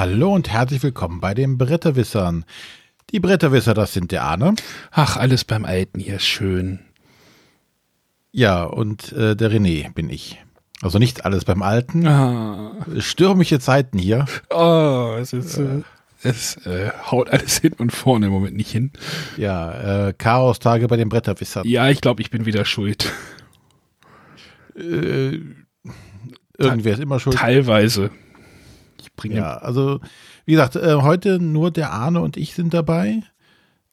Hallo und herzlich willkommen bei den Bretterwissern. Die Bretterwisser, das sind der Arne. Ach, alles beim Alten hier ist schön. Ja, und äh, der René bin ich. Also nicht alles beim Alten. Ah. Stürmische Zeiten hier. Oh, es ist. Äh, es äh, haut alles hin und vorne im Moment nicht hin. Ja, äh, Chaos-Tage bei den Bretterwissern. Ja, ich glaube, ich bin wieder schuld. Äh, irgendwer ist immer schuld. Teilweise. Ich bringe. Ja, also wie gesagt, äh, heute nur der Arne und ich sind dabei.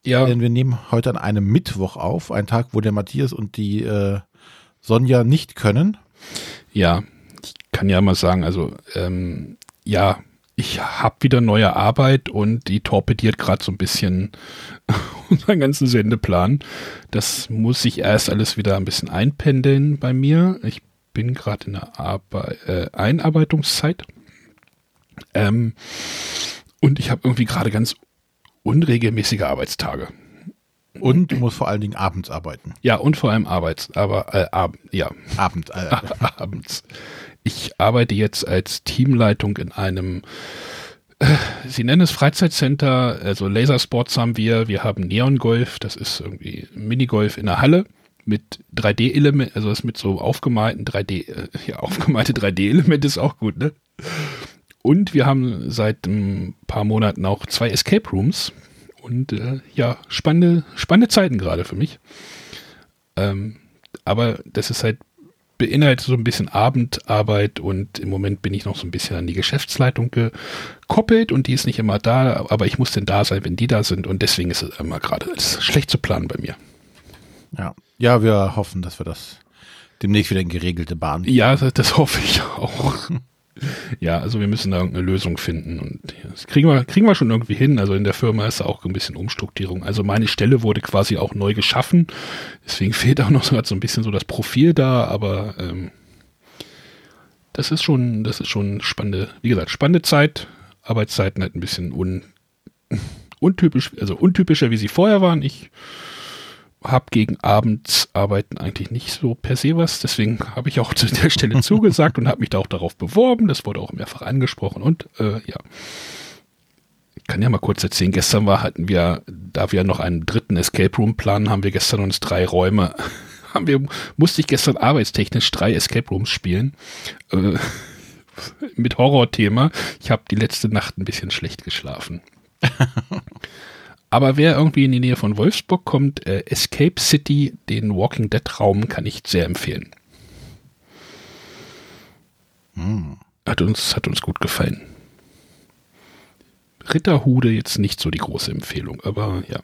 Ja. Denn wir nehmen heute an einem Mittwoch auf, ein Tag, wo der Matthias und die äh, Sonja nicht können. Ja, ich kann ja mal sagen, also ähm, ja, ich habe wieder neue Arbeit und die torpediert gerade so ein bisschen unseren ganzen Sendeplan. Das muss sich erst alles wieder ein bisschen einpendeln bei mir. Ich bin gerade in der Arbeit, äh, Einarbeitungszeit. Ähm, und ich habe irgendwie gerade ganz unregelmäßige Arbeitstage. Und du musst vor allen Dingen abends arbeiten. Ja, und vor allem abends, aber äh, ab, ja. Abend, äh. abends. Ich arbeite jetzt als Teamleitung in einem, äh, Sie nennen es Freizeitcenter, also Lasersports haben wir, wir haben Neongolf, das ist irgendwie Minigolf in der Halle mit 3D-Elementen, also das mit so aufgemalten 3D, äh, ja, aufgemalte 3D-Elemente ist auch gut, ne? Und wir haben seit ein paar Monaten auch zwei Escape Rooms. Und äh, ja, spannende, spannende Zeiten gerade für mich. Ähm, aber das ist halt beinhaltet so ein bisschen Abendarbeit und im Moment bin ich noch so ein bisschen an die Geschäftsleitung gekoppelt und die ist nicht immer da, aber ich muss denn da sein, wenn die da sind und deswegen ist es immer gerade schlecht zu planen bei mir. Ja, ja, wir hoffen, dass wir das demnächst wieder in geregelte Bahn. Ja, das, das hoffe ich auch. ja, also wir müssen da irgendeine Lösung finden und das kriegen wir, kriegen wir schon irgendwie hin. Also in der Firma ist auch ein bisschen Umstrukturierung. Also meine Stelle wurde quasi auch neu geschaffen. Deswegen fehlt auch noch so, so ein bisschen so das Profil da, aber ähm, das ist schon, das ist schon spannende, wie gesagt, spannende Zeit. Arbeitszeiten halt ein bisschen un, untypisch, also untypischer, wie sie vorher waren. Ich habe gegen Abendsarbeiten eigentlich nicht so per se was. Deswegen habe ich auch zu der Stelle zugesagt und habe mich da auch darauf beworben. Das wurde auch mehrfach angesprochen und äh, ja. Ich kann ja mal kurz erzählen, gestern war, hatten wir, da wir noch einen dritten Escape Room planen, haben wir gestern uns drei Räume, haben wir, musste ich gestern arbeitstechnisch drei Escape Rooms spielen. Äh, mit Horrorthema. Ich habe die letzte Nacht ein bisschen schlecht geschlafen. Aber wer irgendwie in die Nähe von Wolfsburg kommt, äh, Escape City, den Walking Dead Raum, kann ich sehr empfehlen. Hm. Hat uns, hat uns gut gefallen. Ritterhude jetzt nicht so die große Empfehlung, aber ja.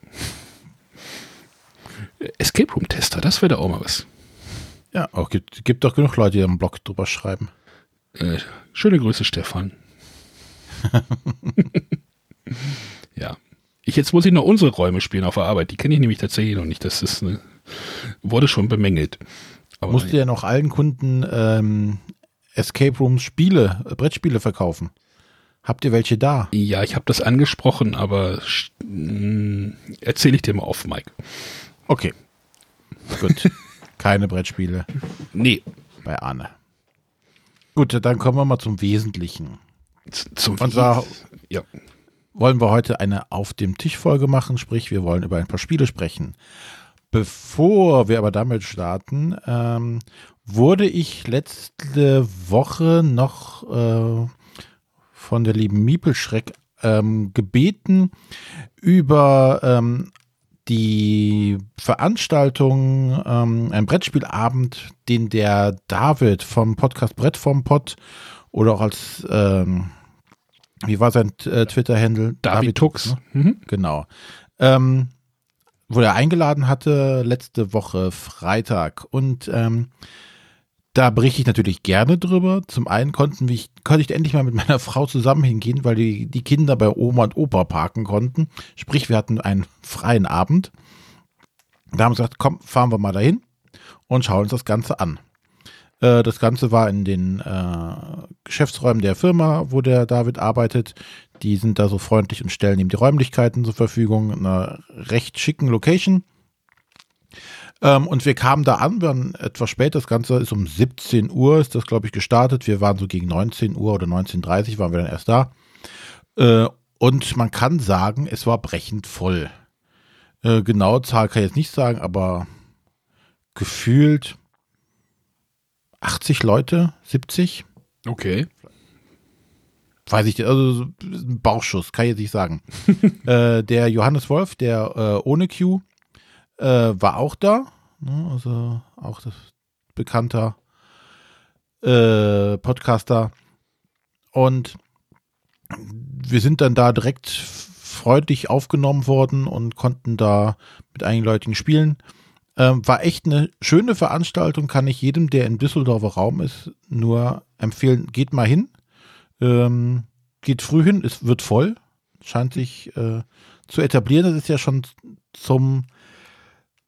Escape Room Tester, das wäre da auch mal was. Ja, auch gibt, gibt doch genug Leute, die am Blog drüber schreiben. Äh, schöne Grüße, Stefan. ja. Ich, jetzt muss ich noch unsere Räume spielen auf der Arbeit. Die kenne ich nämlich tatsächlich noch nicht. Das ist eine, wurde schon bemängelt. Aber Musst du ja noch allen Kunden ähm, Escape Rooms Spiele, äh, Brettspiele verkaufen. Habt ihr welche da? Ja, ich habe das angesprochen, aber mm, erzähle ich dir mal auf, Mike. Okay. Gut. Keine Brettspiele. Nee. Bei Arne. Gut, dann kommen wir mal zum Wesentlichen. Zum Und zwar, ja wollen wir heute eine Auf dem Tisch Folge machen, sprich wir wollen über ein paar Spiele sprechen. Bevor wir aber damit starten, ähm, wurde ich letzte Woche noch äh, von der lieben Miepelschreck ähm, gebeten, über ähm, die Veranstaltung, ähm, ein Brettspielabend, den der David vom Podcast Brett vom Pott oder auch als ähm, wie war sein äh, Twitter-Handle? David, Tux. Ne? Mhm. Genau. Ähm, wo er eingeladen hatte, letzte Woche Freitag. Und ähm, da berichte ich natürlich gerne drüber. Zum einen konnten wir, konnte ich endlich mal mit meiner Frau zusammen hingehen, weil die, die Kinder bei Oma und Opa parken konnten. Sprich, wir hatten einen freien Abend. Da haben wir gesagt, komm, fahren wir mal dahin und schauen uns das Ganze an. Äh, das Ganze war in den äh, Geschäftsräumen der Firma, wo der David arbeitet. Die sind da so freundlich und stellen ihm die Räumlichkeiten zur Verfügung. In einer recht schicken Location. Ähm, und wir kamen da an, wir waren etwas spät. Das Ganze ist um 17 Uhr, ist das, glaube ich, gestartet. Wir waren so gegen 19 Uhr oder 19.30 Uhr waren wir dann erst da. Äh, und man kann sagen, es war brechend voll. Äh, genaue Zahl kann ich jetzt nicht sagen, aber gefühlt 80 Leute, 70. Okay. Weiß ich, also ein Bauchschuss, kann ich jetzt nicht sagen. äh, der Johannes Wolf, der äh, ohne Q, äh, war auch da. Ne? Also auch das bekannter äh, Podcaster. Und wir sind dann da direkt freundlich aufgenommen worden und konnten da mit einigen Leuten spielen. Ähm, war echt eine schöne Veranstaltung, kann ich jedem, der im Düsseldorfer Raum ist, nur empfehlen. Geht mal hin. Ähm, geht früh hin, es wird voll. Scheint sich äh, zu etablieren. Das ist ja schon zum,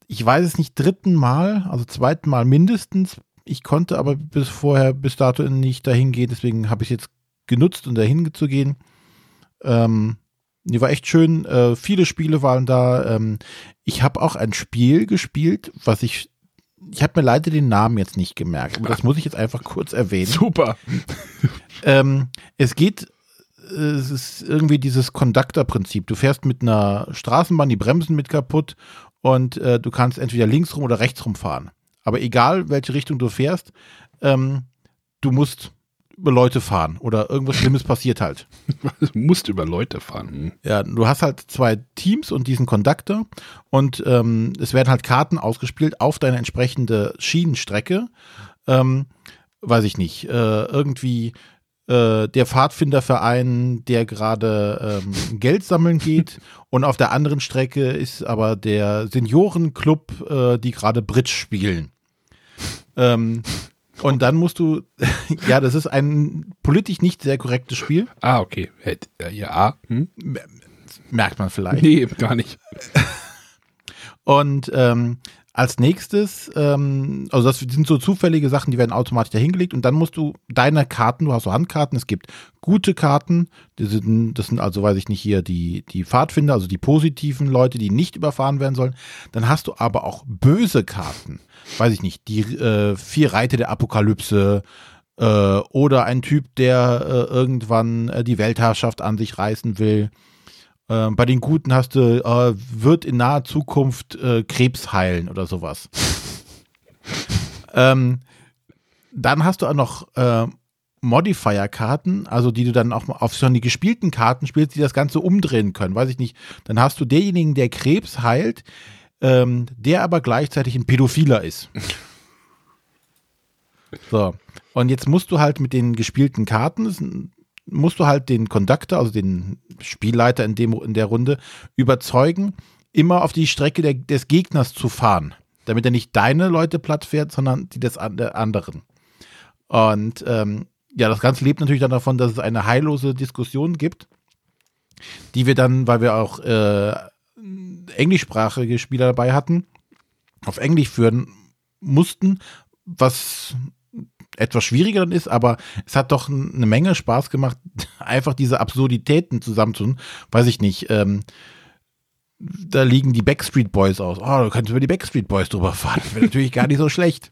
ich weiß es nicht, dritten Mal, also zweiten Mal mindestens. Ich konnte aber bis vorher, bis dato nicht dahin gehen, deswegen habe ich es jetzt genutzt, um dahin zu gehen. Ähm, die war echt schön. Äh, viele Spiele waren da. Ähm, ich habe auch ein Spiel gespielt, was ich. Ich habe mir leider den Namen jetzt nicht gemerkt, aber das muss ich jetzt einfach kurz erwähnen. Super. ähm, es geht, äh, es ist irgendwie dieses Conductor-Prinzip. Du fährst mit einer Straßenbahn, die Bremsen mit kaputt und äh, du kannst entweder links rum oder rechts rum fahren. Aber egal, welche Richtung du fährst, ähm, du musst über Leute fahren oder irgendwas Schlimmes passiert halt. Du musst über Leute fahren. Hm. Ja, du hast halt zwei Teams und diesen Conductor und ähm, es werden halt Karten ausgespielt auf deine entsprechende Schienenstrecke. Ähm, weiß ich nicht, äh, irgendwie äh, der Pfadfinderverein, der gerade ähm, Geld sammeln geht und auf der anderen Strecke ist aber der Seniorenclub, äh, die gerade Bridge spielen. Ähm, und dann musst du, ja, das ist ein politisch nicht sehr korrektes Spiel. Ah, okay. Ja. Hm? Merkt man vielleicht. Nee, gar nicht. Und ähm, als nächstes, ähm, also das sind so zufällige Sachen, die werden automatisch dahingelegt und dann musst du deine Karten, du hast so Handkarten, es gibt gute Karten, das sind, das sind also, weiß ich nicht, hier die, die Pfadfinder, also die positiven Leute, die nicht überfahren werden sollen. Dann hast du aber auch böse Karten, weiß ich nicht, die äh, vier Reiter der Apokalypse, äh, oder ein Typ, der äh, irgendwann äh, die Weltherrschaft an sich reißen will. Äh, bei den Guten hast du, äh, wird in naher Zukunft äh, Krebs heilen oder sowas. ähm, dann hast du auch noch äh, Modifier-Karten, also die du dann auch auf schon die gespielten Karten spielst, die das Ganze umdrehen können. Weiß ich nicht. Dann hast du denjenigen, der Krebs heilt, ähm, der aber gleichzeitig ein Pädophiler ist. So. Und jetzt musst du halt mit den gespielten Karten, musst du halt den Conductor, also den Spielleiter in, dem, in der Runde, überzeugen, immer auf die Strecke der, des Gegners zu fahren. Damit er nicht deine Leute platt fährt, sondern die des anderen. Und ähm, ja, das Ganze lebt natürlich dann davon, dass es eine heillose Diskussion gibt, die wir dann, weil wir auch äh, englischsprachige Spieler dabei hatten, auf Englisch führen mussten, was etwas schwieriger dann ist, aber es hat doch eine Menge Spaß gemacht, einfach diese Absurditäten zusammenzutun. Weiß ich nicht. Ähm, da liegen die Backstreet Boys aus. Oh, du kannst über die Backstreet Boys drüber fahren. Das wäre natürlich gar nicht so schlecht.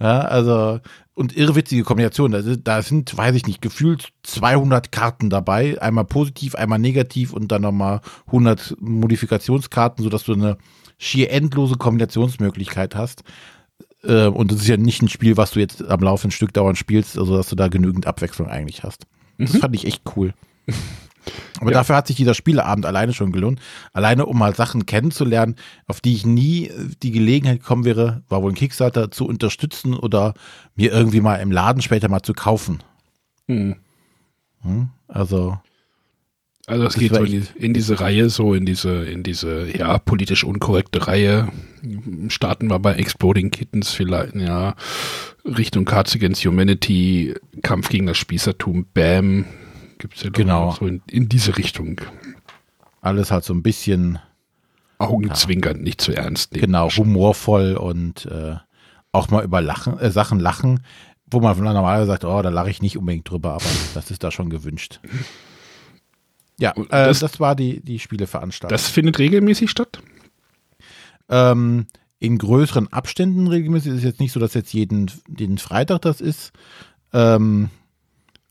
Ja, also, und irrwitzige Kombination. Da, da sind, weiß ich nicht, gefühlt 200 Karten dabei. Einmal positiv, einmal negativ und dann nochmal 100 Modifikationskarten, sodass du eine schier endlose Kombinationsmöglichkeit hast. Äh, und das ist ja nicht ein Spiel, was du jetzt am laufenden Stück dauernd spielst, also dass du da genügend Abwechslung eigentlich hast. Das mhm. fand ich echt cool. Aber ja. dafür hat sich dieser Spieleabend alleine schon gelohnt. Alleine, um mal Sachen kennenzulernen, auf die ich nie die Gelegenheit gekommen wäre, war wohl ein Kickstarter zu unterstützen oder mir irgendwie mal im Laden später mal zu kaufen. Mhm. Hm? Also. Also es geht so in, in, diese Reihe, so in diese, in diese, ja, politisch unkorrekte Reihe. Starten wir bei Exploding Kittens vielleicht, ja, Richtung Cards Against Humanity, Kampf gegen das Spießertum, Bam, gibt es ja genau. so in, in, diese Richtung. Alles halt so ein bisschen Augenzwinkernd, ja. nicht zu ernst nehmen. Genau, humorvoll und äh, auch mal über Lachen, äh, Sachen lachen, wo man normalerweise sagt, oh, da lache ich nicht unbedingt drüber, aber das ist da schon gewünscht. Ja, äh, das, das, war die, die Spieleveranstaltung. Das findet regelmäßig statt? Ähm, in größeren Abständen regelmäßig. Es ist jetzt nicht so, dass jetzt jeden, jeden Freitag das ist. Ähm,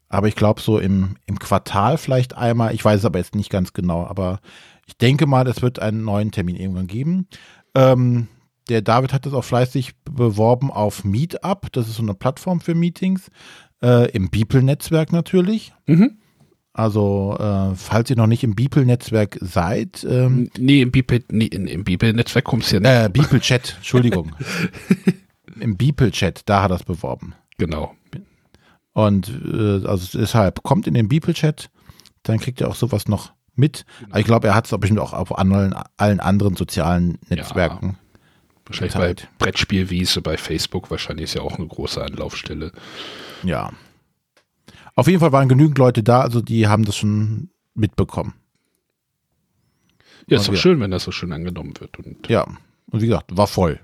Aber ich glaube, so im, im Quartal vielleicht einmal. Ich weiß es aber jetzt nicht ganz genau. Aber ich denke mal, es wird einen neuen Termin irgendwann geben. Ähm, der David hat das auch fleißig beworben auf Meetup. Das ist so eine Plattform für Meetings. Äh, Im Beeple-Netzwerk natürlich. Mhm. Also, äh, falls ihr noch nicht im Beeple-Netzwerk seid. Ähm, nee, im Beeple, nee, im Beeple-Netzwerk kommst du ja nicht. Äh, Beeple-Chat, Entschuldigung. Im Beeple-Chat, da hat er es beworben. Genau. Und äh, also deshalb, kommt in den Beeple-Chat, dann kriegt ihr auch sowas noch mit. Genau. Ich glaube, er hat es bestimmt auch auf allen, allen anderen sozialen Netzwerken. Ja. Wahrscheinlich bei Brettspielwiese, bei Facebook wahrscheinlich ist ja auch eine große Anlaufstelle. Ja. Auf jeden Fall waren genügend Leute da, also die haben das schon mitbekommen. Ja, ist doch schön, wenn das so schön angenommen wird. Und ja, und wie gesagt, war voll.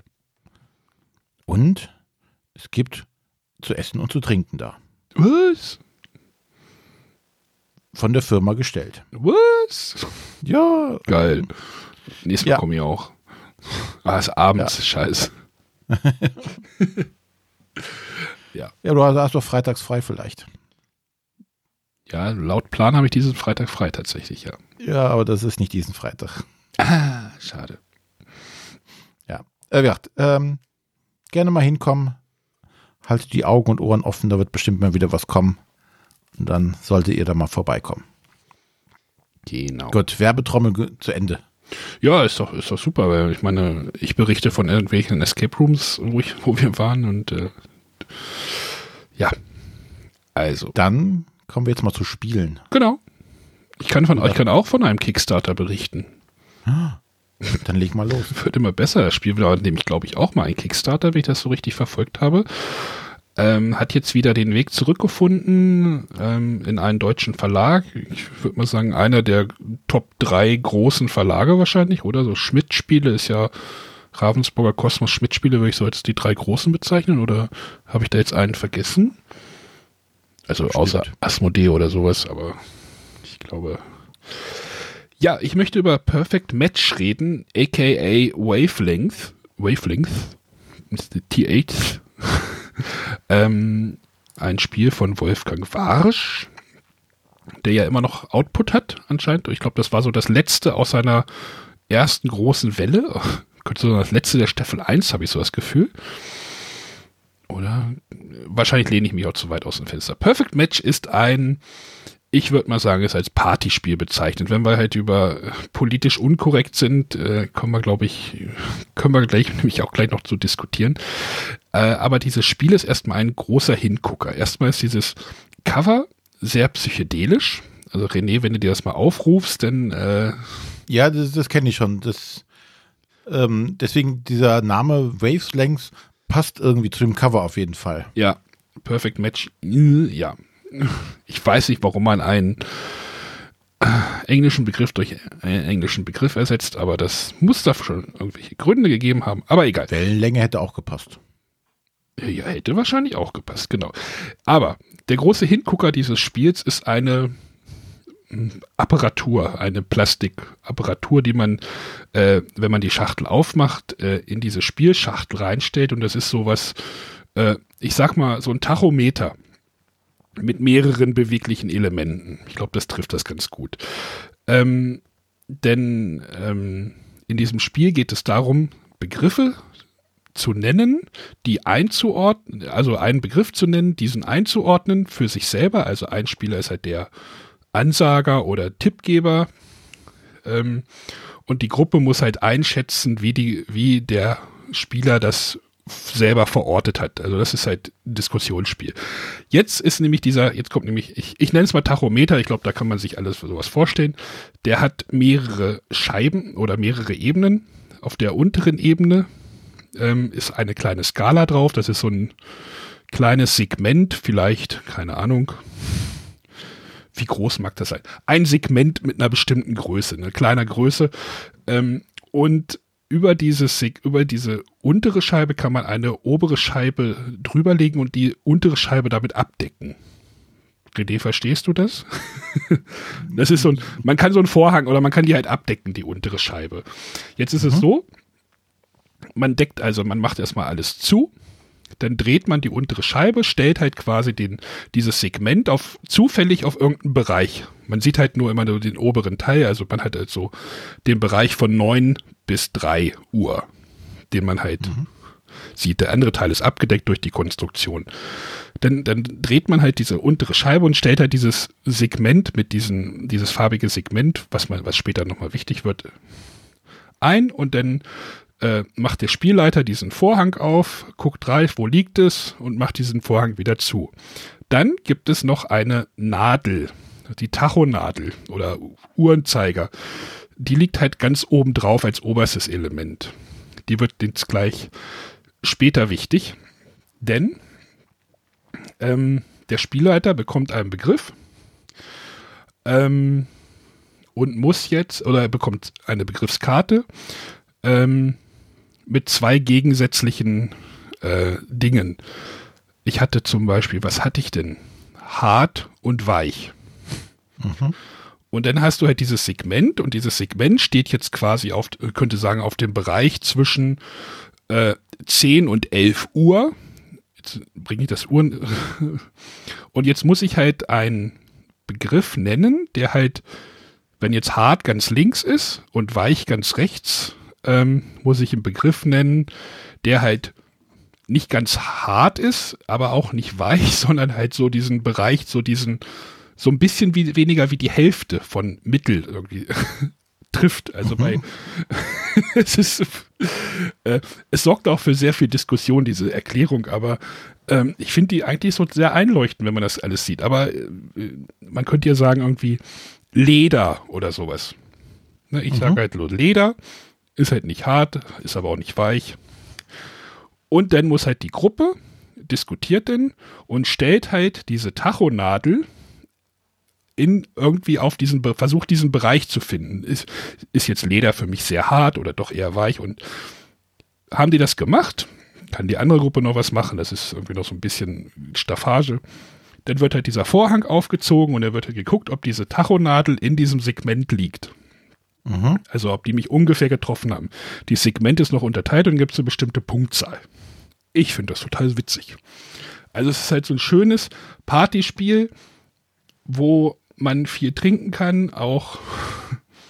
Und es gibt zu essen und zu trinken da. Was? Von der Firma gestellt. Was? Ja. Geil. Nächstes Mal ja. komme ich auch. Ah, ist abends, ja. scheiße. ja. Ja, du hast doch freitags frei vielleicht. Ja, laut Plan habe ich diesen Freitag frei tatsächlich, ja. Ja, aber das ist nicht diesen Freitag. Ah, schade. Ja. Äh, wie gesagt, ähm, gerne mal hinkommen. Haltet die Augen und Ohren offen, da wird bestimmt mal wieder was kommen. Und dann solltet ihr da mal vorbeikommen. Genau. Gut, Werbetrommel zu Ende. Ja, ist doch, ist doch super, weil ich meine, ich berichte von irgendwelchen Escape Rooms, wo, ich, wo wir waren und äh, ja. Also. Dann kommen wir jetzt mal zu Spielen. Genau. Ich kann von euch kann auch von einem Kickstarter berichten. Ah, dann leg mal los. Wird immer besser. Das Spiel war nämlich, glaube ich, auch mal ein Kickstarter, wenn ich das so richtig verfolgt habe. Ähm, hat jetzt wieder den Weg zurückgefunden ähm, in einen deutschen Verlag. Ich würde mal sagen, einer der Top drei großen Verlage wahrscheinlich, oder? So Schmidt-Spiele ist ja Ravensburger Kosmos Schmidt-Spiele, würde ich so als die drei großen bezeichnen, oder habe ich da jetzt einen vergessen? Also Stimmt. außer Asmodee oder sowas, aber ich glaube. Ja, ich möchte über Perfect Match reden, aka Wavelength. Wavelength. T8. ähm, ein Spiel von Wolfgang Warsch, der ja immer noch Output hat, anscheinend. Ich glaube, das war so das letzte aus seiner ersten großen Welle. Das letzte der Staffel 1, habe ich so das Gefühl. Oder wahrscheinlich lehne ich mich auch zu weit aus dem Fenster. Perfect Match ist ein, ich würde mal sagen, ist als Partyspiel bezeichnet. Wenn wir halt über äh, politisch unkorrekt sind, äh, kommen wir, glaube ich, können wir gleich nämlich auch gleich noch zu diskutieren. Äh, aber dieses Spiel ist erstmal ein großer Hingucker. Erstmal ist dieses Cover sehr psychedelisch. Also René, wenn du dir das mal aufrufst, dann äh ja, das, das kenne ich schon. Das, ähm, deswegen dieser Name Wavelengths passt irgendwie zu dem Cover auf jeden Fall. Ja, Perfect Match. Ja. Ich weiß nicht, warum man einen äh, englischen Begriff durch einen englischen Begriff ersetzt, aber das muss da schon irgendwelche Gründe gegeben haben. Aber egal. Wellenlänge hätte auch gepasst. Ja, hätte wahrscheinlich auch gepasst, genau. Aber der große Hingucker dieses Spiels ist eine Apparatur, eine Plastikapparatur, die man, äh, wenn man die Schachtel aufmacht, äh, in diese Spielschachtel reinstellt. Und das ist sowas, äh, ich sag mal, so ein Tachometer mit mehreren beweglichen Elementen. Ich glaube, das trifft das ganz gut. Ähm, denn ähm, in diesem Spiel geht es darum, Begriffe zu nennen, die einzuordnen, also einen Begriff zu nennen, diesen einzuordnen für sich selber. Also ein Spieler ist halt der Ansager oder Tippgeber. Ähm, und die Gruppe muss halt einschätzen, wie, die, wie der Spieler das selber verortet hat. Also das ist halt ein Diskussionsspiel. Jetzt ist nämlich dieser, jetzt kommt nämlich, ich, ich nenne es mal Tachometer, ich glaube, da kann man sich alles sowas vorstellen. Der hat mehrere Scheiben oder mehrere Ebenen. Auf der unteren Ebene ähm, ist eine kleine Skala drauf. Das ist so ein kleines Segment, vielleicht, keine Ahnung, wie groß mag das sein? Ein Segment mit einer bestimmten Größe, eine kleiner Größe. Ähm, und über, dieses, über diese untere Scheibe kann man eine obere Scheibe drüberlegen und die untere Scheibe damit abdecken. René, verstehst du das? das ist so ein, man kann so einen Vorhang oder man kann die halt abdecken, die untere Scheibe. Jetzt ist mhm. es so, man deckt also, man macht erstmal alles zu dann dreht man die untere Scheibe, stellt halt quasi den, dieses Segment auf, zufällig auf irgendeinen Bereich. Man sieht halt nur immer nur den oberen Teil, also man hat halt so den Bereich von 9 bis 3 Uhr, den man halt mhm. sieht. Der andere Teil ist abgedeckt durch die Konstruktion. Dann, dann dreht man halt diese untere Scheibe und stellt halt dieses Segment mit diesem, dieses farbige Segment, was man, was später nochmal wichtig wird, ein und dann äh, macht der Spielleiter diesen Vorhang auf, guckt rein, wo liegt es und macht diesen Vorhang wieder zu. Dann gibt es noch eine Nadel, die Tachonadel oder Uhrenzeiger. Die liegt halt ganz oben drauf als oberstes Element. Die wird jetzt gleich später wichtig, denn ähm, der Spielleiter bekommt einen Begriff ähm, und muss jetzt, oder er bekommt eine Begriffskarte ähm, mit zwei gegensätzlichen äh, Dingen. Ich hatte zum Beispiel, was hatte ich denn? Hart und weich. Mhm. Und dann hast du halt dieses Segment und dieses Segment steht jetzt quasi auf, könnte sagen, auf dem Bereich zwischen äh, 10 und 11 Uhr. Jetzt bringe ich das Uhren. und jetzt muss ich halt einen Begriff nennen, der halt, wenn jetzt hart ganz links ist und weich ganz rechts, ähm, muss ich einen Begriff nennen, der halt nicht ganz hart ist, aber auch nicht weich, sondern halt so diesen Bereich, so diesen, so ein bisschen wie, weniger wie die Hälfte von Mittel irgendwie trifft. Also mhm. bei, es ist, äh, es sorgt auch für sehr viel Diskussion, diese Erklärung, aber ähm, ich finde die eigentlich so sehr einleuchtend, wenn man das alles sieht. Aber äh, man könnte ja sagen, irgendwie Leder oder sowas. Ne, ich mhm. sage halt nur Leder ist halt nicht hart, ist aber auch nicht weich. Und dann muss halt die Gruppe diskutiert denn und stellt halt diese Tachonadel in irgendwie auf diesen, versucht diesen Bereich zu finden. Ist, ist jetzt Leder für mich sehr hart oder doch eher weich und haben die das gemacht? Kann die andere Gruppe noch was machen? Das ist irgendwie noch so ein bisschen Staffage. Dann wird halt dieser Vorhang aufgezogen und dann wird halt geguckt, ob diese Tachonadel in diesem Segment liegt. Mhm. Also ob die mich ungefähr getroffen haben. Die Segment ist noch unterteilt und gibt es eine bestimmte Punktzahl. Ich finde das total witzig. Also es ist halt so ein schönes Partyspiel, wo man viel trinken kann, auch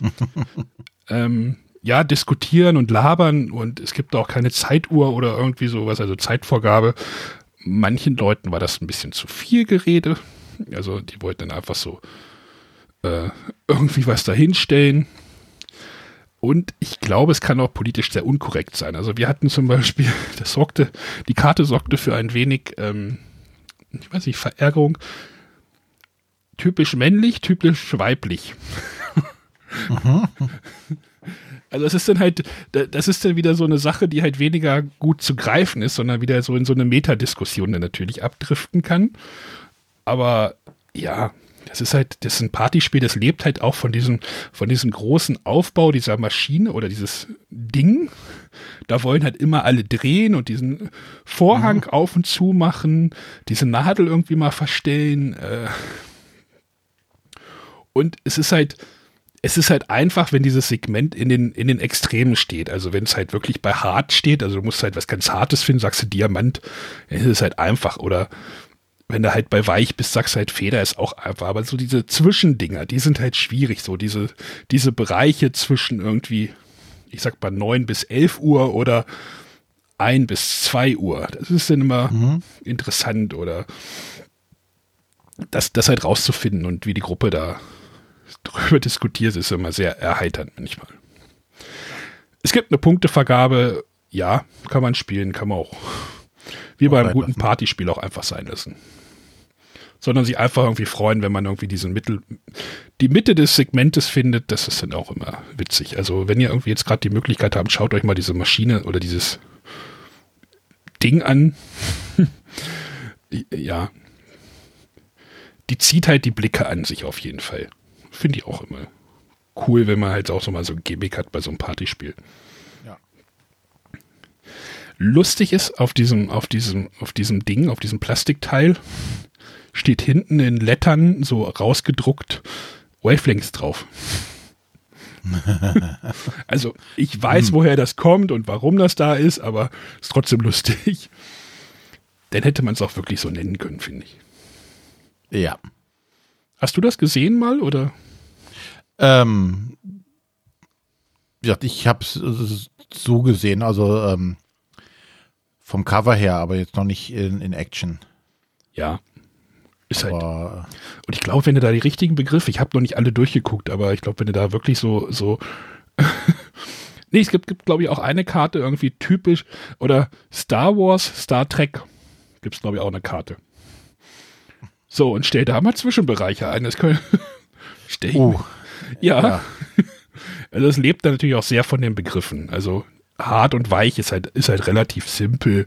ähm, ja, diskutieren und labern und es gibt auch keine Zeituhr oder irgendwie sowas, also Zeitvorgabe. Manchen Leuten war das ein bisschen zu viel Gerede. Also die wollten dann einfach so äh, irgendwie was dahinstellen. Und ich glaube, es kann auch politisch sehr unkorrekt sein. Also wir hatten zum Beispiel, das sorgte, die Karte sorgte für ein wenig, ähm, ich weiß nicht, Verärgerung. Typisch männlich, typisch weiblich. Also es ist dann halt, das ist dann wieder so eine Sache, die halt weniger gut zu greifen ist, sondern wieder so in so eine Metadiskussion dann natürlich abdriften kann. Aber ja, das ist halt, das ist ein Partyspiel, das lebt halt auch von diesem, von diesem großen Aufbau dieser Maschine oder dieses Ding. Da wollen halt immer alle drehen und diesen Vorhang mhm. auf und zu machen, diese Nadel irgendwie mal verstellen. Äh. Und es ist halt, es ist halt einfach, wenn dieses Segment in den, in den Extremen steht. Also wenn es halt wirklich bei hart steht, also du musst halt was ganz Hartes finden, sagst du Diamant, es ist halt einfach. Oder wenn du halt bei weich bist, sagst halt Feder ist auch einfach. Aber so diese Zwischendinger, die sind halt schwierig. So diese, diese Bereiche zwischen irgendwie, ich sag mal 9 bis 11 Uhr oder 1 bis 2 Uhr. Das ist dann immer mhm. interessant oder das, das halt rauszufinden und wie die Gruppe da drüber diskutiert, ist immer sehr erheiternd manchmal. Es gibt eine Punktevergabe, ja, kann man spielen, kann man auch wie beim guten Partyspiel auch einfach sein lassen sondern sich einfach irgendwie freuen, wenn man irgendwie diesen Mittel, die Mitte des Segmentes findet, das ist dann auch immer witzig. Also wenn ihr irgendwie jetzt gerade die Möglichkeit habt, schaut euch mal diese Maschine oder dieses Ding an. ja. Die zieht halt die Blicke an sich auf jeden Fall. Finde ich auch immer cool, wenn man halt auch so mal so ein Gimmick hat bei so einem Partyspiel. Lustig ist auf diesem, auf diesem, auf diesem Ding, auf diesem Plastikteil, steht hinten in Lettern so rausgedruckt Wavelengths drauf. also ich weiß, hm. woher das kommt und warum das da ist, aber ist trotzdem lustig. dann hätte man es auch wirklich so nennen können, finde ich. Ja. Hast du das gesehen mal oder? Ähm, ja, ich habe es so gesehen, also ähm, vom Cover her, aber jetzt noch nicht in, in Action. Ja. Ist halt. Aber, Und ich glaube, wenn du da die richtigen Begriffe, ich habe noch nicht alle durchgeguckt, aber ich glaube, wenn du da wirklich so, so. nee, es gibt, gibt glaube ich, auch eine Karte irgendwie typisch oder Star Wars, Star Trek. Gibt es, glaube ich, auch eine Karte. So, und stell da mal Zwischenbereiche ein. Das können, stell ich uh, ja. ja. Also es lebt da natürlich auch sehr von den Begriffen. Also hart und weich ist halt, ist halt relativ simpel,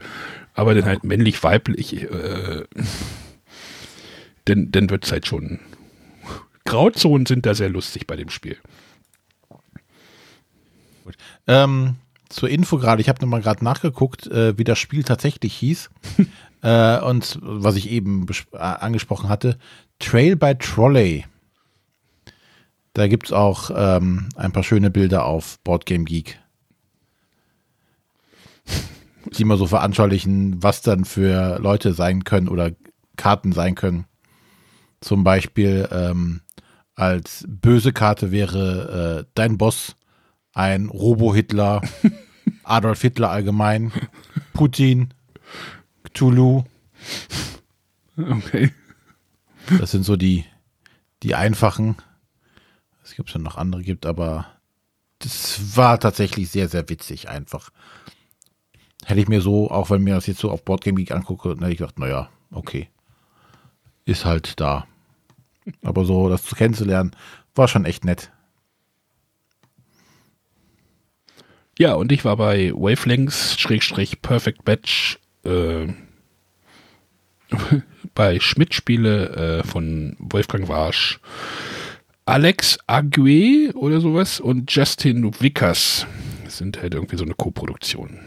aber dann halt männlich-weiblich, äh, dann, dann wird es halt schon. Grauzonen sind da sehr lustig bei dem Spiel. Ähm, zur Info gerade, ich habe nochmal gerade nachgeguckt, äh, wie das Spiel tatsächlich hieß. äh, und was ich eben äh, angesprochen hatte, Trail by Trolley. Da gibt es auch ähm, ein paar schöne Bilder auf Boardgame Geek. Die mal so veranschaulichen, was dann für Leute sein können oder Karten sein können. Zum Beispiel ähm, als böse Karte wäre äh, dein Boss ein Robo-Hitler, Adolf Hitler allgemein, Putin, Cthulhu. Okay. Das sind so die, die einfachen. Es gibt ja noch andere gibt, aber das war tatsächlich sehr, sehr witzig einfach. Hätte ich mir so, auch wenn mir das jetzt so auf Boardgame Geek angucke, hätte ich gedacht, naja, okay. Ist halt da. Aber so das zu kennenzulernen, war schon echt nett. Ja, und ich war bei Wavelengths, Schrägstrich, Perfect Batch, äh, bei Schmidt-Spiele äh, von Wolfgang Warsch, Alex Ague oder sowas und Justin Vickers. Sind halt irgendwie so eine Co-Produktion.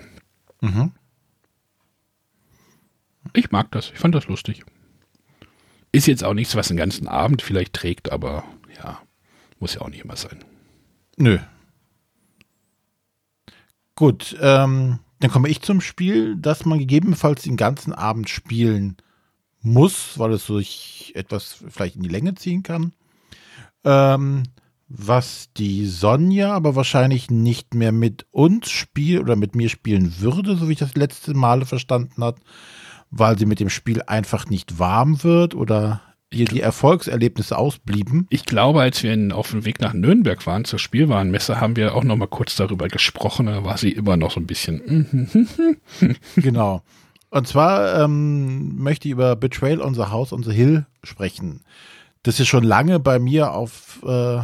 Mhm. Ich mag das, ich fand das lustig. Ist jetzt auch nichts, was den ganzen Abend vielleicht trägt, aber ja, muss ja auch nicht immer sein. Nö. Gut, ähm, dann komme ich zum Spiel, das man gegebenenfalls den ganzen Abend spielen muss, weil es sich etwas vielleicht in die Länge ziehen kann. Ähm, was die Sonja aber wahrscheinlich nicht mehr mit uns spielt oder mit mir spielen würde, so wie ich das letzte Male verstanden hat, weil sie mit dem Spiel einfach nicht warm wird oder ihr die Erfolgserlebnisse ausblieben. Ich glaube, als wir in, auf dem Weg nach Nürnberg waren zur Spielwarenmesse, haben wir auch noch mal kurz darüber gesprochen. Da war sie immer noch so ein bisschen. Genau. Und zwar ähm, möchte ich über Betrayal on the House on the Hill sprechen. Das ist schon lange bei mir auf äh,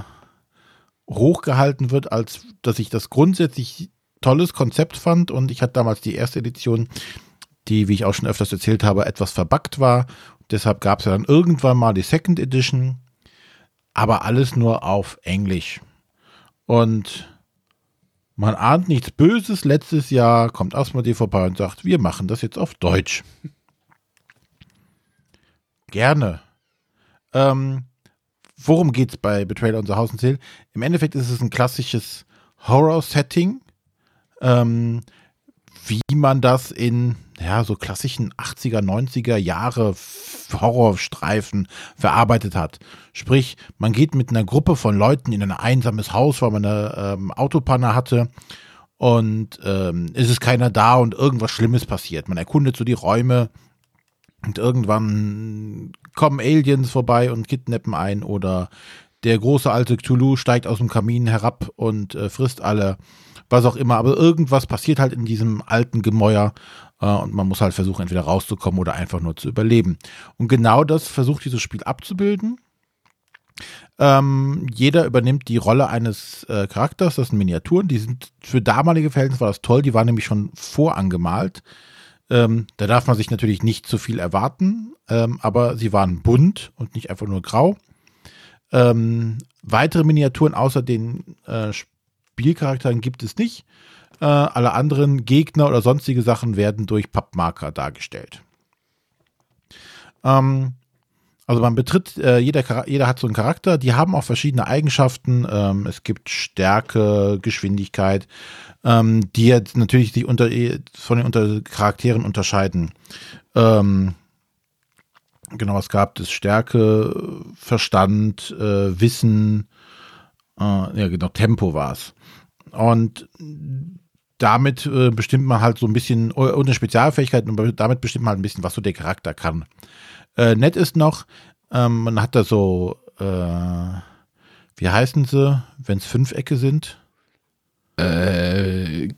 hochgehalten wird, als dass ich das grundsätzlich tolles Konzept fand. Und ich hatte damals die erste Edition, die, wie ich auch schon öfters erzählt habe, etwas verbuggt war. Deshalb gab es ja dann irgendwann mal die Second Edition, aber alles nur auf Englisch. Und man ahnt nichts Böses. Letztes Jahr kommt Asmodee vorbei und sagt, wir machen das jetzt auf Deutsch. Gerne. Ähm, worum geht's bei Betrayal on the House and Hill? Im Endeffekt ist es ein klassisches Horror-Setting, ähm, wie man das in ja, so klassischen 80er, 90er Jahre Horrorstreifen verarbeitet hat. Sprich, man geht mit einer Gruppe von Leuten in ein einsames Haus, weil man eine ähm, Autopanne hatte und ähm, es ist keiner da und irgendwas Schlimmes passiert. Man erkundet so die Räume und irgendwann kommen Aliens vorbei und kidnappen ein oder der große alte Cthulhu steigt aus dem Kamin herab und äh, frisst alle, was auch immer. Aber irgendwas passiert halt in diesem alten Gemäuer äh, und man muss halt versuchen, entweder rauszukommen oder einfach nur zu überleben. Und genau das versucht dieses Spiel abzubilden. Ähm, jeder übernimmt die Rolle eines äh, Charakters, das sind Miniaturen, die sind für damalige Verhältnisse war das toll, die waren nämlich schon vorangemalt. Ähm, da darf man sich natürlich nicht zu viel erwarten, ähm, aber sie waren bunt und nicht einfach nur grau. Ähm, weitere Miniaturen außer den äh, Spielcharakteren gibt es nicht. Äh, alle anderen Gegner oder sonstige Sachen werden durch Pappmarker dargestellt. Ähm, Also man betritt, äh, jeder, jeder hat so einen Charakter, die haben auch verschiedene Eigenschaften. Ähm, es gibt Stärke, Geschwindigkeit, ähm, die jetzt natürlich sich unter, von den unter Charakteren unterscheiden. Ähm, genau, es gab das Stärke, Verstand, äh, Wissen, äh, ja genau, Tempo war es. Und damit äh, bestimmt man halt so ein bisschen, ohne Spezialfähigkeiten, damit bestimmt man halt ein bisschen, was so der Charakter kann. Äh, nett ist noch, ähm, man hat da so, äh, wie heißen sie, wenn es Fünfecke sind? Äh, äh,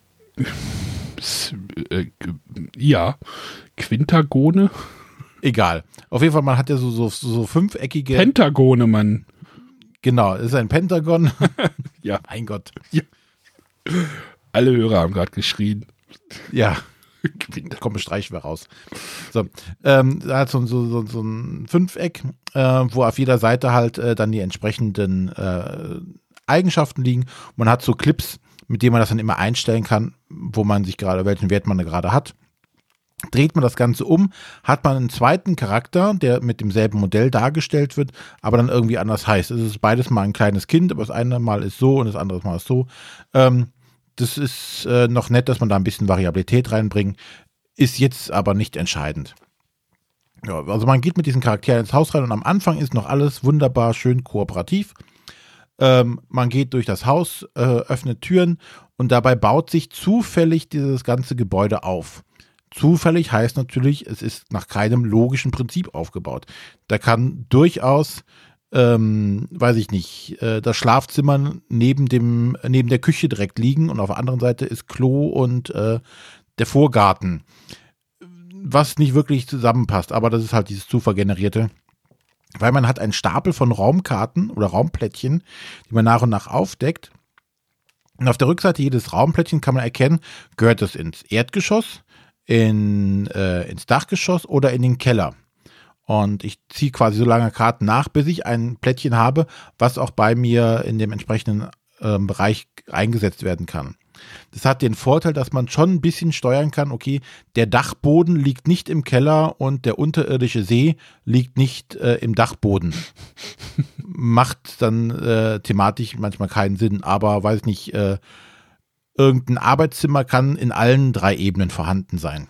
ja, Quintagone. Egal. Auf jeden Fall, man hat ja so, so, so fünfeckige. Pentagone, Mann. Genau, ist ein Pentagon. ja. Mein Gott. Ja. Alle Hörer haben gerade geschrien. Ja. Komm, streichen wir raus. So, ähm, da hat so, so, so, so ein Fünfeck, äh, wo auf jeder Seite halt äh, dann die entsprechenden äh, Eigenschaften liegen. Man hat so Clips, mit denen man das dann immer einstellen kann, wo man sich gerade, welchen Wert man gerade hat. Dreht man das Ganze um, hat man einen zweiten Charakter, der mit demselben Modell dargestellt wird, aber dann irgendwie anders heißt. Es ist beides mal ein kleines Kind, aber das eine Mal ist so und das andere Mal ist so. Ähm, das ist äh, noch nett, dass man da ein bisschen Variabilität reinbringt, ist jetzt aber nicht entscheidend. Ja, also man geht mit diesen Charakteren ins Haus rein und am Anfang ist noch alles wunderbar schön kooperativ. Ähm, man geht durch das Haus, äh, öffnet Türen und dabei baut sich zufällig dieses ganze Gebäude auf. Zufällig heißt natürlich, es ist nach keinem logischen Prinzip aufgebaut. Da kann durchaus, ähm, weiß ich nicht, äh, das Schlafzimmer neben dem neben der Küche direkt liegen und auf der anderen Seite ist Klo und äh, der Vorgarten, was nicht wirklich zusammenpasst. Aber das ist halt dieses Zufall generierte weil man hat einen Stapel von Raumkarten oder Raumplättchen, die man nach und nach aufdeckt. Und auf der Rückseite jedes Raumplättchen kann man erkennen, gehört es ins Erdgeschoss, in, äh, ins Dachgeschoss oder in den Keller. Und ich ziehe quasi so lange Karten nach, bis ich ein Plättchen habe, was auch bei mir in dem entsprechenden äh, Bereich eingesetzt werden kann. Das hat den Vorteil, dass man schon ein bisschen steuern kann, okay, der Dachboden liegt nicht im Keller und der unterirdische See liegt nicht äh, im Dachboden. Macht dann äh, thematisch manchmal keinen Sinn, aber weiß nicht, äh, irgendein Arbeitszimmer kann in allen drei Ebenen vorhanden sein.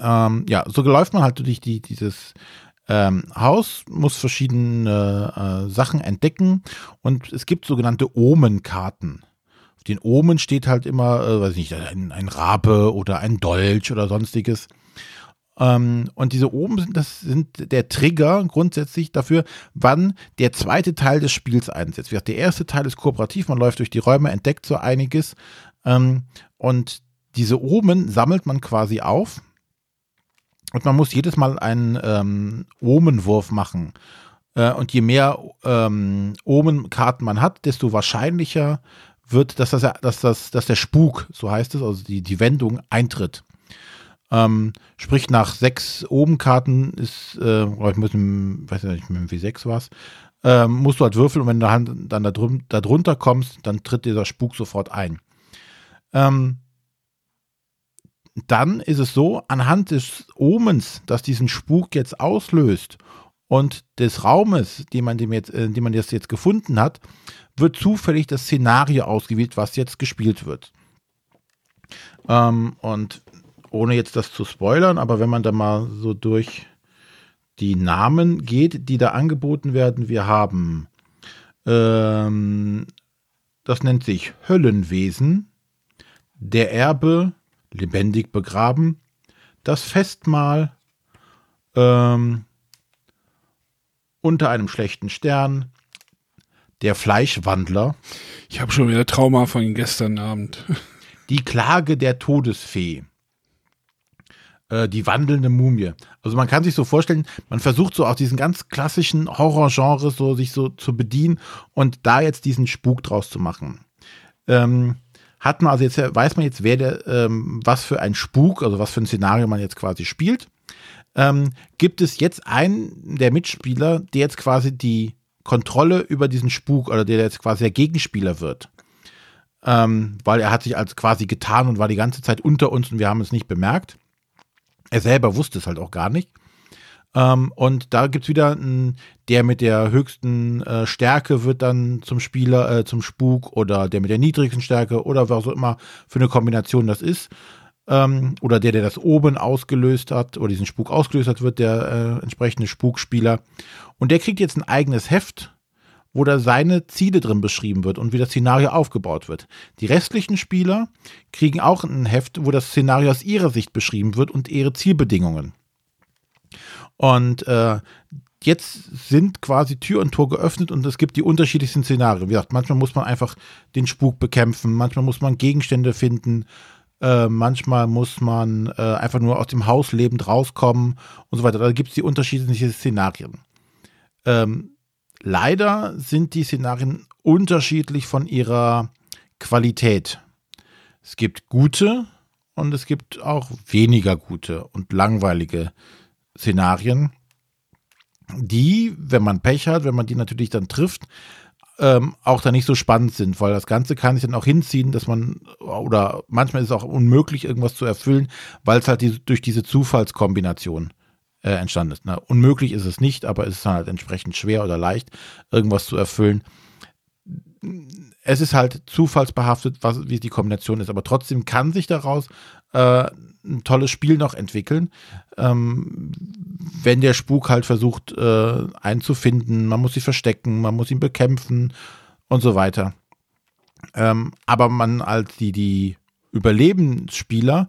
Ähm, ja, so läuft man halt durch die, dieses ähm, Haus, muss verschiedene äh, Sachen entdecken und es gibt sogenannte Omenkarten. Auf den Omen steht halt immer, äh, weiß nicht, ein, ein Rabe oder ein Dolch oder sonstiges. Ähm, und diese oben sind, das sind der Trigger grundsätzlich dafür, wann der zweite Teil des Spiels einsetzt. Der erste Teil ist kooperativ, man läuft durch die Räume, entdeckt so einiges. Ähm, und diese Omen sammelt man quasi auf. Und man muss jedes Mal einen ähm, Omenwurf machen. Äh, und je mehr ähm, Omenkarten man hat, desto wahrscheinlicher wird, dass, das, dass, das, dass der Spuk, so heißt es, also die, die Wendung eintritt. Ähm, sprich, nach sechs Obenkarten ist, äh, ich muss, weiß nicht, mit dem W6 war es, ähm, musst du halt würfeln und wenn du dann, dann da drunter kommst, dann tritt dieser Spuk sofort ein. Ähm, dann ist es so, anhand des Omens, das diesen Spuk jetzt auslöst und des Raumes, den man, dem jetzt, äh, den man jetzt, jetzt gefunden hat, wird zufällig das Szenario ausgewählt, was jetzt gespielt wird. Ähm, und ohne jetzt das zu spoilern, aber wenn man da mal so durch die Namen geht, die da angeboten werden, wir haben, ähm, das nennt sich Höllenwesen, der Erbe, lebendig begraben, das Festmahl, ähm, unter einem schlechten Stern, der Fleischwandler. Ich habe schon wieder Trauma von gestern Abend. Die Klage der Todesfee. Äh, die wandelnde Mumie. Also man kann sich so vorstellen, man versucht so aus diesen ganz klassischen Horrorgenres so sich so zu bedienen und da jetzt diesen Spuk draus zu machen. Ähm, hat man also jetzt, weiß man jetzt, wer der, ähm, was für ein Spuk, also was für ein Szenario man jetzt quasi spielt. Ähm, gibt es jetzt einen der Mitspieler, der jetzt quasi die Kontrolle über diesen Spuk oder der jetzt quasi der Gegenspieler wird. Ähm, weil er hat sich als quasi getan und war die ganze Zeit unter uns und wir haben es nicht bemerkt. Er selber wusste es halt auch gar nicht. Ähm, und da gibt es wieder einen, der mit der höchsten äh, Stärke wird dann zum Spieler, äh, zum Spuk oder der mit der niedrigsten Stärke oder was auch immer für eine Kombination das ist. Ähm, oder der, der das oben ausgelöst hat oder diesen Spuk ausgelöst hat, wird der äh, entsprechende Spukspieler. Und der kriegt jetzt ein eigenes Heft, wo da seine Ziele drin beschrieben wird und wie das Szenario aufgebaut wird. Die restlichen Spieler kriegen auch ein Heft, wo das Szenario aus ihrer Sicht beschrieben wird und ihre Zielbedingungen. Und äh, jetzt sind quasi Tür und Tor geöffnet und es gibt die unterschiedlichsten Szenarien. Wie gesagt, manchmal muss man einfach den Spuk bekämpfen, manchmal muss man Gegenstände finden, äh, manchmal muss man äh, einfach nur aus dem Haus lebend rauskommen und so weiter. Da gibt es die unterschiedlichen Szenarien. Ähm, leider sind die Szenarien unterschiedlich von ihrer Qualität. Es gibt gute und es gibt auch weniger gute und langweilige Szenarien, die, wenn man Pech hat, wenn man die natürlich dann trifft, ähm, auch dann nicht so spannend sind, weil das Ganze kann sich dann auch hinziehen, dass man, oder manchmal ist es auch unmöglich, irgendwas zu erfüllen, weil es halt die, durch diese Zufallskombination äh, entstanden ist. Ne? Unmöglich ist es nicht, aber es ist halt entsprechend schwer oder leicht, irgendwas zu erfüllen. Es ist halt zufallsbehaftet, was, wie die Kombination ist, aber trotzdem kann sich daraus äh, ein tolles Spiel noch entwickeln, ähm, wenn der Spuk halt versucht äh, einzufinden, man muss sie verstecken, man muss ihn bekämpfen und so weiter. Ähm, aber man als die, die Überlebensspieler,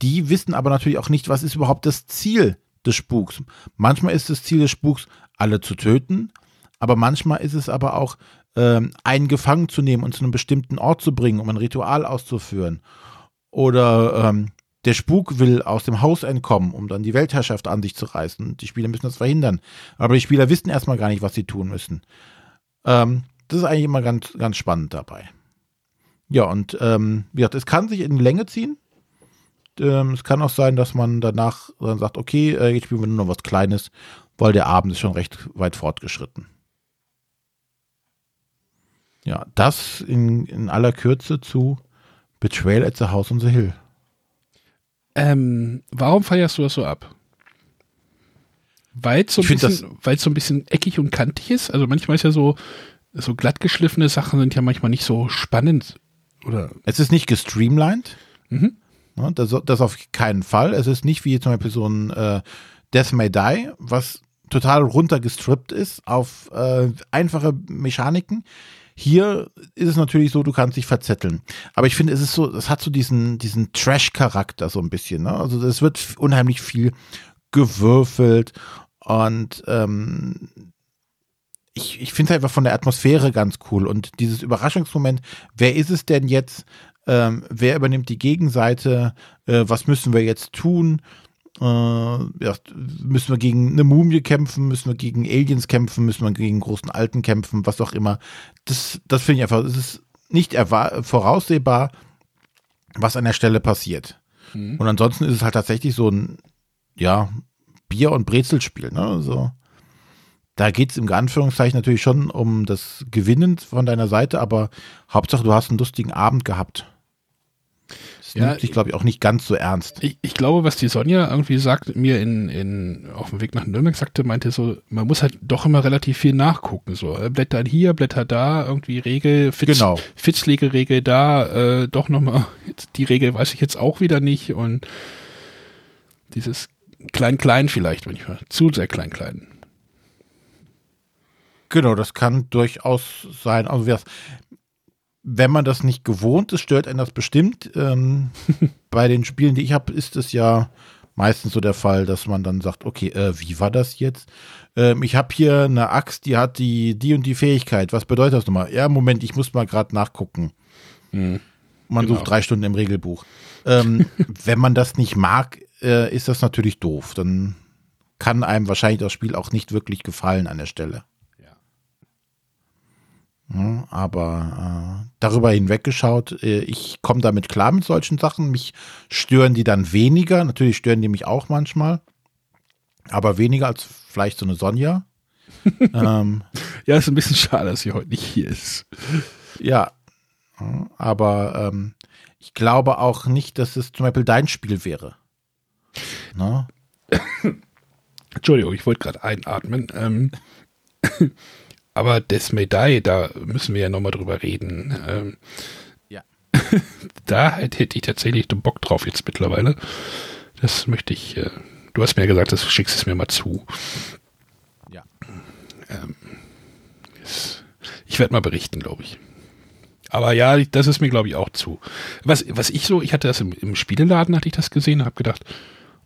die wissen aber natürlich auch nicht, was ist überhaupt das Ziel des Spuks. Manchmal ist das Ziel des Spuks, alle zu töten, aber manchmal ist es aber auch, ähm, einen gefangen zu nehmen und zu einem bestimmten Ort zu bringen, um ein Ritual auszuführen. Oder ähm, der Spuk will aus dem Haus entkommen, um dann die Weltherrschaft an sich zu reißen. Die Spieler müssen das verhindern. Aber die Spieler wissen erstmal gar nicht, was sie tun müssen. Ähm, das ist eigentlich immer ganz, ganz spannend dabei. Ja, und ähm, wie gesagt, es kann sich in Länge ziehen. Ähm, es kann auch sein, dass man danach dann sagt, okay, äh, jetzt spielen wir nur noch was Kleines, weil der Abend ist schon recht weit fortgeschritten. Ja, das in, in aller Kürze zu Betrayal at the House on the Hill. Ähm, warum feierst du das so ab? Weil es so, so ein bisschen eckig und kantig ist. Also manchmal ist ja so, so glatt geschliffene Sachen sind ja manchmal nicht so spannend. Oder? Es ist nicht gestreamlined. Mhm. das, das auf keinen Fall. Es ist nicht wie zum Beispiel so ein äh, Death May Die, was total runtergestrippt ist auf äh, einfache Mechaniken. Hier ist es natürlich so, du kannst dich verzetteln. Aber ich finde, es ist so, es hat so diesen, diesen Trash-Charakter so ein bisschen. Ne? Also es wird unheimlich viel gewürfelt und ähm, ich, ich finde es einfach von der Atmosphäre ganz cool. Und dieses Überraschungsmoment, wer ist es denn jetzt? Ähm, wer übernimmt die Gegenseite? Äh, was müssen wir jetzt tun? Äh, ja, müssen wir gegen eine Mumie kämpfen, müssen wir gegen Aliens kämpfen, müssen wir gegen großen Alten kämpfen, was auch immer. Das, das finde ich einfach, es ist nicht voraussehbar, was an der Stelle passiert. Mhm. Und ansonsten ist es halt tatsächlich so ein, ja, Bier- und Brezelspiel, ne? Also, da geht es im Anführungszeichen natürlich schon um das Gewinnen von deiner Seite, aber Hauptsache, du hast einen lustigen Abend gehabt. Das ja, nimmt sich, glaube ich, auch nicht ganz so ernst. Ich, ich, glaube, was die Sonja irgendwie sagt, mir in, in, auf dem Weg nach Nürnberg sagte, meinte so, man muss halt doch immer relativ viel nachgucken. So, äh, Blätter hier, Blätter da, irgendwie Regel, Fitz, genau. Fitzlegeregel da, äh, doch nochmal, die Regel weiß ich jetzt auch wieder nicht und dieses Klein-Klein vielleicht, wenn ich mal, zu sehr Klein-Klein. Genau, das kann durchaus sein. Also wenn man das nicht gewohnt ist, stört einen das bestimmt. Ähm, bei den Spielen, die ich habe, ist es ja meistens so der Fall, dass man dann sagt, okay, äh, wie war das jetzt? Ähm, ich habe hier eine Axt, die hat die, die und die Fähigkeit. Was bedeutet das nochmal? Ja, Moment, ich muss mal gerade nachgucken. Mhm. Man genau. sucht drei Stunden im Regelbuch. Ähm, wenn man das nicht mag, äh, ist das natürlich doof. Dann kann einem wahrscheinlich das Spiel auch nicht wirklich gefallen an der Stelle. Ja, aber äh, darüber hinweggeschaut, äh, ich komme damit klar mit solchen Sachen. Mich stören die dann weniger. Natürlich stören die mich auch manchmal. Aber weniger als vielleicht so eine Sonja. ähm, ja, ist ein bisschen schade, dass sie heute nicht hier ist. Ja, aber ähm, ich glaube auch nicht, dass es zum Beispiel dein Spiel wäre. Ne? Entschuldigung, ich wollte gerade einatmen. Ähm, aber May Die, da müssen wir ja nochmal drüber reden. Ähm, Ja. da hätte ich tatsächlich den Bock drauf jetzt mittlerweile. Das möchte ich. Äh, du hast mir ja gesagt, das schickst es mir mal zu. Ja. Das- Ich werde mal berichten, glaube ich. Aber ja, das ist mir, glaube ich, auch zu. Was, was ich so, ich hatte das im, im Spieleladen, hatte ich das gesehen, habe gedacht,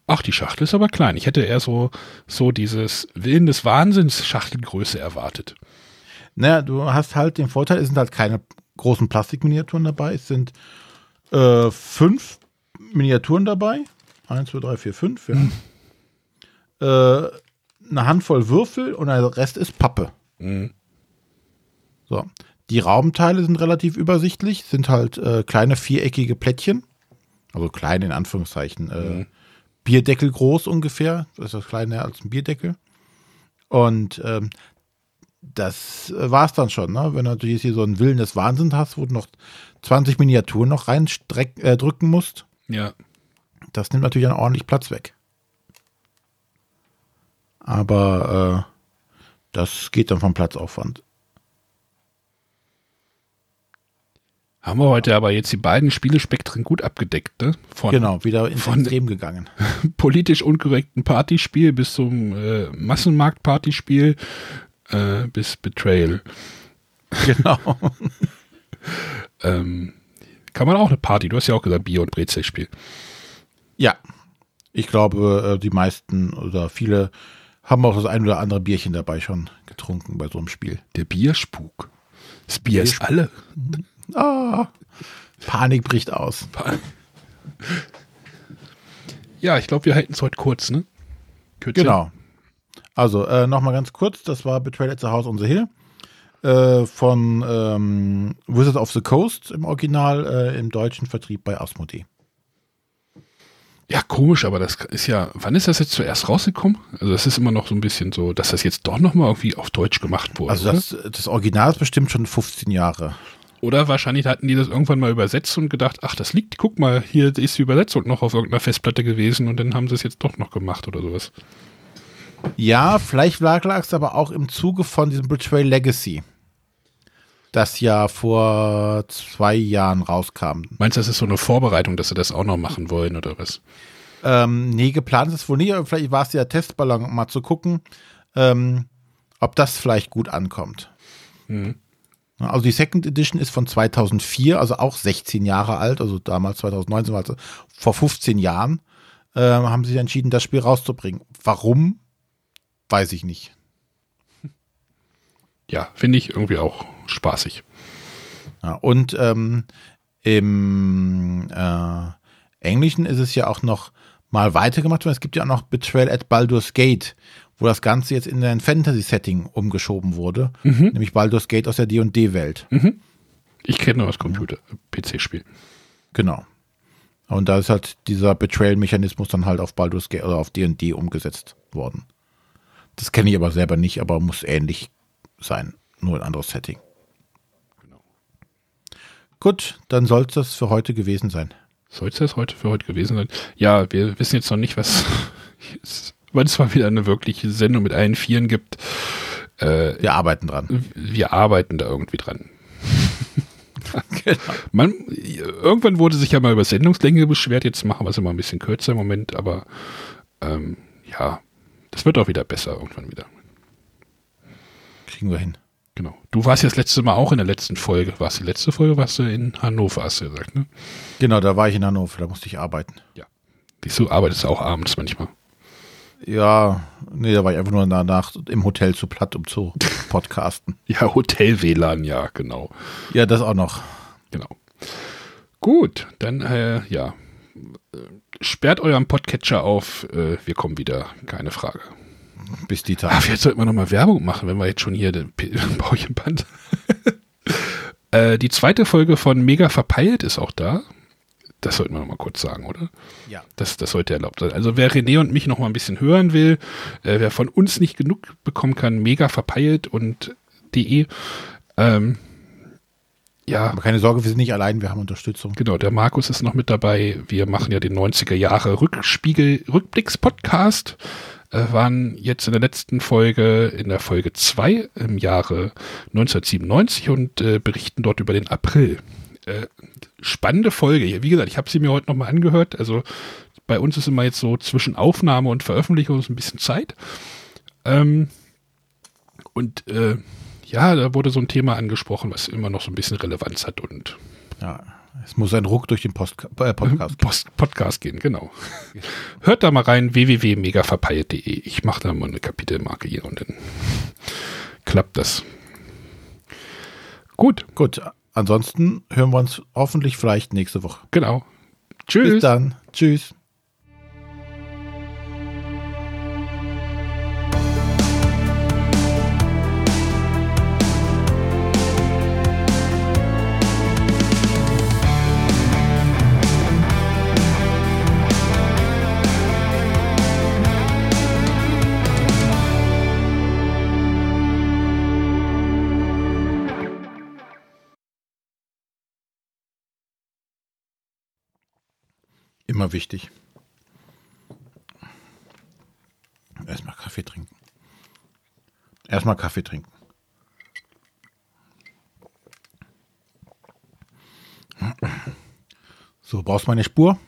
ach, die Schachtel ist aber klein. Ich hätte eher so, so dieses Willen des Wahnsinns Schachtelgröße erwartet. Naja, du hast halt den Vorteil, es sind halt keine großen Plastikminiaturen dabei. Es sind äh, fünf Miniaturen dabei. Eins, zwei, drei, vier, fünf, ja. Äh, eine Handvoll Würfel und der Rest ist Pappe. Mhm. So. Die Raumteile sind relativ übersichtlich, sind halt äh, kleine viereckige Plättchen. Also klein in Anführungszeichen. Äh, Mhm. Bierdeckel groß ungefähr. Das ist das kleiner als ein Bierdeckel. Und ähm, das äh, war's dann schon, ne? Wenn du natürlich hier so einen Willen des Wahnsinns hast, wo du noch 20 Miniaturen noch rein äh, drücken musst, Ja. das nimmt natürlich dann ordentlich Platz weg. Aber äh, das geht dann vom Platzaufwand. Haben wir heute aber jetzt die beiden Spielespektren gut abgedeckt, ne? Von Genau, wieder ins von- Extrem gegangen. politisch unkorrekten Partyspiel bis zum äh, Massenmarkt-Partyspiel äh, bis Betrayal. genau. Ähm, kann man auch eine Party, du hast ja auch gesagt, Bier- und Brezelspiel. Ja. Ich glaube, äh, die meisten oder viele haben auch das ein oder andere Bierchen dabei schon getrunken bei so einem Spiel. Der Bierspuk. Das Bier ist alle. Ah, Panik bricht aus. Ja, ich glaube, wir halten es heute kurz, ne? Kürzer. Genau. Also, äh, nochmal ganz kurz, das war Betrayal at the House on the Hill äh, von ähm, Wizards of the Coast im Original, äh, im deutschen Vertrieb bei Asmodee. Ja, komisch, aber das ist ja, wann ist das jetzt zuerst rausgekommen? Also das ist immer noch so ein bisschen so, dass das jetzt doch nochmal irgendwie auf Deutsch gemacht wurde. Also das, das Original ist bestimmt schon 15 Jahre. Oder wahrscheinlich hatten die das irgendwann mal übersetzt und gedacht, ach, das liegt, guck mal, hier ist die Übersetzung noch auf irgendeiner Festplatte gewesen und dann haben sie es jetzt doch noch gemacht oder sowas. Ja, vielleicht lag es aber auch im Zuge von diesem Betrayal Legacy, das ja vor zwei Jahren rauskam. Meinst du, das ist so eine Vorbereitung, dass sie das auch noch machen wollen oder was? Ähm, nee, geplant ist es wohl nicht, aber vielleicht war es ja Testballon, um mal zu gucken, ähm, ob das vielleicht gut ankommt. Mhm. Also die Second Edition ist von 2004, also auch 16 Jahre alt, also damals 2019, also vor 15 Jahren, äh, haben sie sich entschieden, das Spiel rauszubringen. Warum? Weiß ich nicht. Ja, finde ich irgendwie auch spaßig. Ja, und ähm, im äh, Englischen ist es ja auch noch mal weitergemacht worden. Es gibt ja auch noch Betrayal at Baldur's Gate, wo das Ganze jetzt in ein Fantasy-Setting umgeschoben wurde, nämlich Baldur's Gate aus der D&D-Welt. Ich kenne nur das Computer, PC-Spiel. Genau. Und da ist halt dieser Betrayal-Mechanismus dann halt auf Baldur's Gate oder auf D&D umgesetzt worden. Das kenne ich aber selber nicht, aber muss ähnlich sein, nur ein anderes Setting. Genau. Gut, dann soll es das für heute gewesen sein. Soll es das heute für heute gewesen sein? Ja, wir wissen jetzt noch nicht, was, wann es mal wieder eine wirkliche Sendung mit allen Vieren gibt. Äh, Wir arbeiten dran. wir arbeiten da irgendwie dran. Genau. Man, irgendwann wurde sich ja mal über Sendungslänge beschwert, jetzt machen wir es immer ein bisschen kürzer im Moment, aber ähm, ja, das wird auch wieder besser irgendwann wieder. Kriegen wir hin. Genau. Du warst ja das letzte Mal auch in der letzten Folge. Warst du die letzte Folge, warst du in Hannover, hast du gesagt, ne? Genau, da war ich in Hannover, da musste ich arbeiten. Siehst du, arbeitest auch abends manchmal. Ja, nee, da war ich einfach nur danach im Hotel zu platt, um zu podcasten. Ja, Hotel-WLAN, ja, genau. Ja, das auch noch. Genau. Gut, dann, äh, ja. Sperrt euren Podcatcher auf, äh, wir kommen wieder, keine Frage. Bis die Ah, Tage. vielleicht sollten wir nochmal Werbung machen, wenn wir jetzt schon hier den Bauchenband. äh, die zweite Folge von Mega Verpeilt ist auch da. Das sollten wir nochmal kurz sagen, oder? Ja. Das, das sollte erlaubt sein. Also wer René und mich noch mal ein bisschen hören will, äh, wer von uns nicht genug bekommen kann, mega verpeilt und de. Ähm, ja, Aber keine Sorge, wir sind nicht allein, wir haben Unterstützung. genau, der Markus ist noch mit dabei. Wir machen ja den 90er Jahre Rückspiegel, Rückblicks-Podcast. äh, waren jetzt in der letzten Folge, in der Folge 2 im Jahre 1997 und äh, berichten dort über den April. Äh, spannende Folge. Wie gesagt, ich habe sie mir heute nochmal angehört. Also bei uns ist immer jetzt so zwischen Aufnahme und Veröffentlichung ein bisschen Zeit. Ähm, und äh, ja, da wurde so ein Thema angesprochen, was immer noch so ein bisschen Relevanz hat und ja, es muss ein Ruck durch den Post, äh, Podcast, Post, Podcast gehen, genau. Hört da mal rein, www.megaverpeilt.de. Ich mache da mal eine Kapitelmarke hier und dann klappt das. Gut. Gut. Ansonsten hören wir uns hoffentlich vielleicht nächste Woche. Genau. Tschüss. Bis dann. Tschüss. Immer wichtig. Erstmal Kaffee trinken. Erstmal Kaffee trinken. So, brauchst du meine Spur?